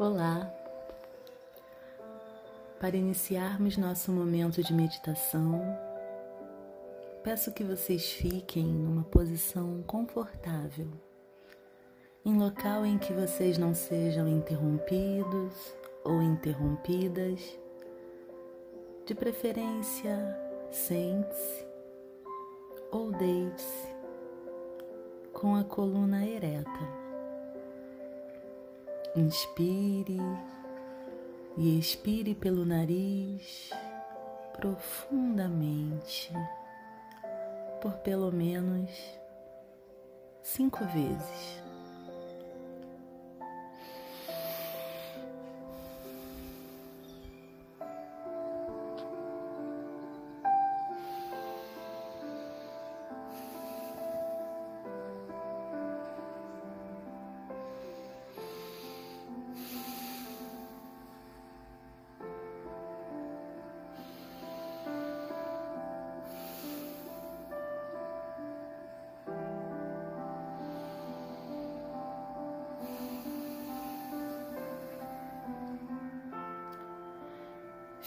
Olá! Para iniciarmos nosso momento de meditação, peço que vocês fiquem numa posição confortável, em local em que vocês não sejam interrompidos ou interrompidas. De preferência, sente-se ou deite-se com a coluna ereta. Inspire e expire pelo nariz profundamente por pelo menos cinco vezes.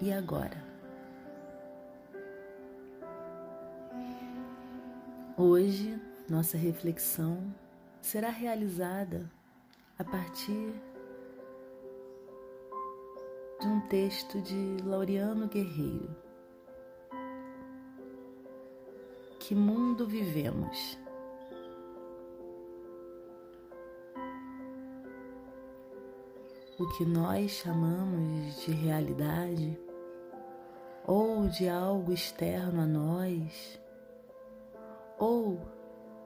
e agora. Hoje, nossa reflexão será realizada a partir de um texto de Laureano Guerreiro. Que mundo vivemos? O que nós chamamos de realidade ou de algo externo a nós, ou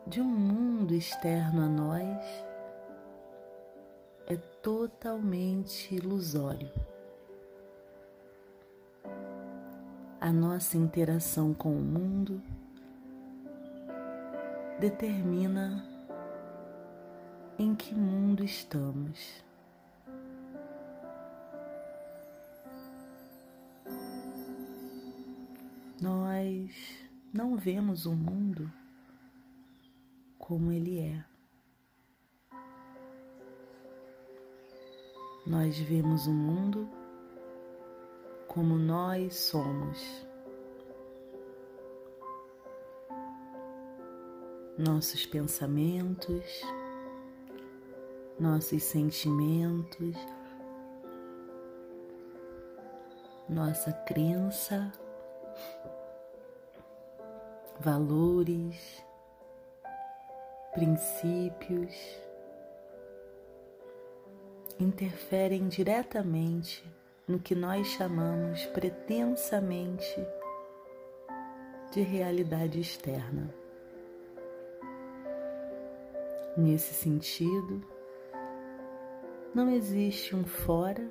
de um mundo externo a nós, é totalmente ilusório. A nossa interação com o mundo determina em que mundo estamos. Nós não vemos o mundo como ele é. Nós vemos o mundo como nós somos. Nossos pensamentos, nossos sentimentos, nossa crença valores, princípios interferem diretamente no que nós chamamos pretensamente de realidade externa. Nesse sentido, não existe um fora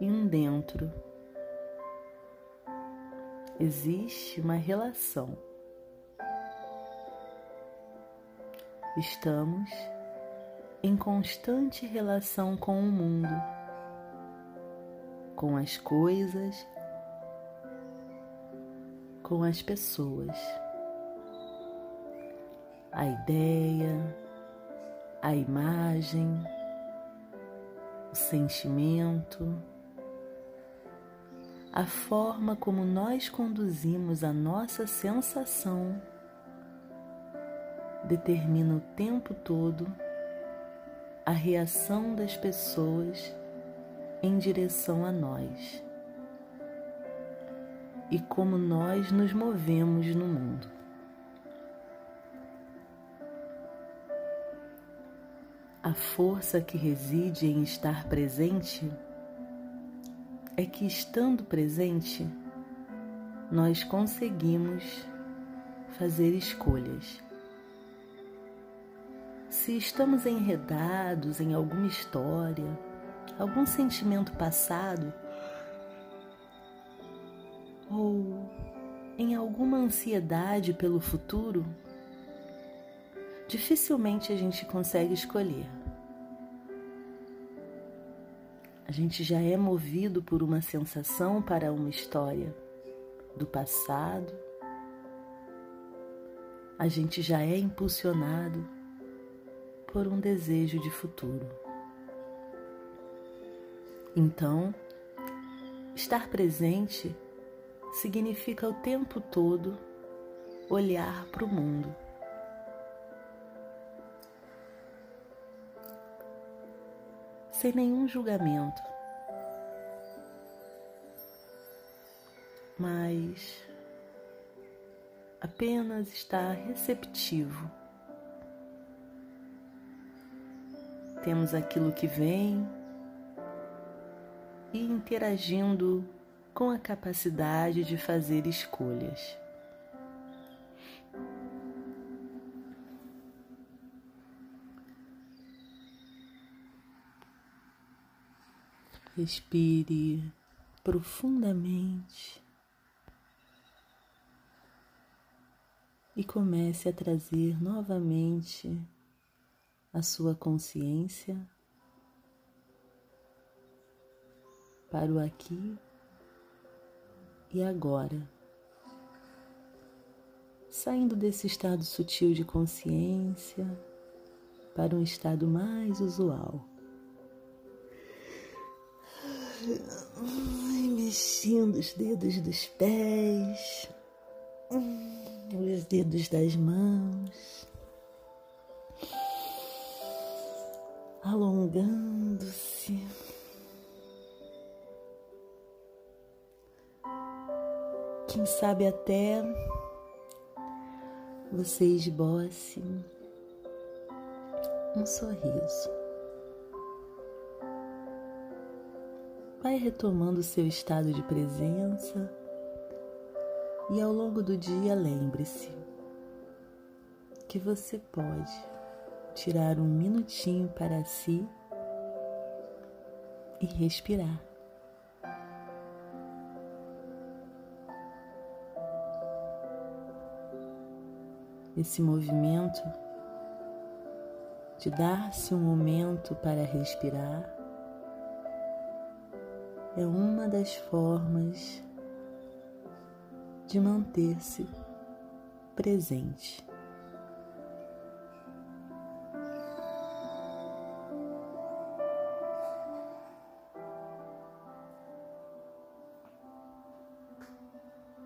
e um dentro existe uma relação. Estamos em constante relação com o mundo, com as coisas, com as pessoas. A ideia, a imagem, o sentimento, a forma como nós conduzimos a nossa sensação determina o tempo todo a reação das pessoas em direção a nós e como nós nos movemos no mundo. A força que reside em estar presente é que, estando presente, nós conseguimos fazer escolhas. se estamos enredados em alguma história, algum sentimento passado, ou em alguma ansiedade pelo futuro, dificilmente a gente consegue escolher. A gente já é movido por uma sensação para uma história do passado. A gente já é impulsionado por um desejo de futuro. Então, estar presente significa o tempo todo olhar para o mundo. Sem nenhum julgamento, mas apenas estar receptivo. Temos aquilo que vem e interagindo com a capacidade de fazer escolhas. Respire profundamente e comece a trazer novamente a sua consciência para o aqui e agora. Saindo desse estado sutil de consciência para um estado mais usual. Ai, mexendo os dedos dos pés, os dedos das mãos, alongando-se. Quem sabe até você esboce um sorriso. Vai retomando seu estado de presença e ao longo do dia lembre-se que você pode tirar um minutinho para si e respirar. esse movimento de dar-se um momento para respirar é uma das formas de manter-se presente.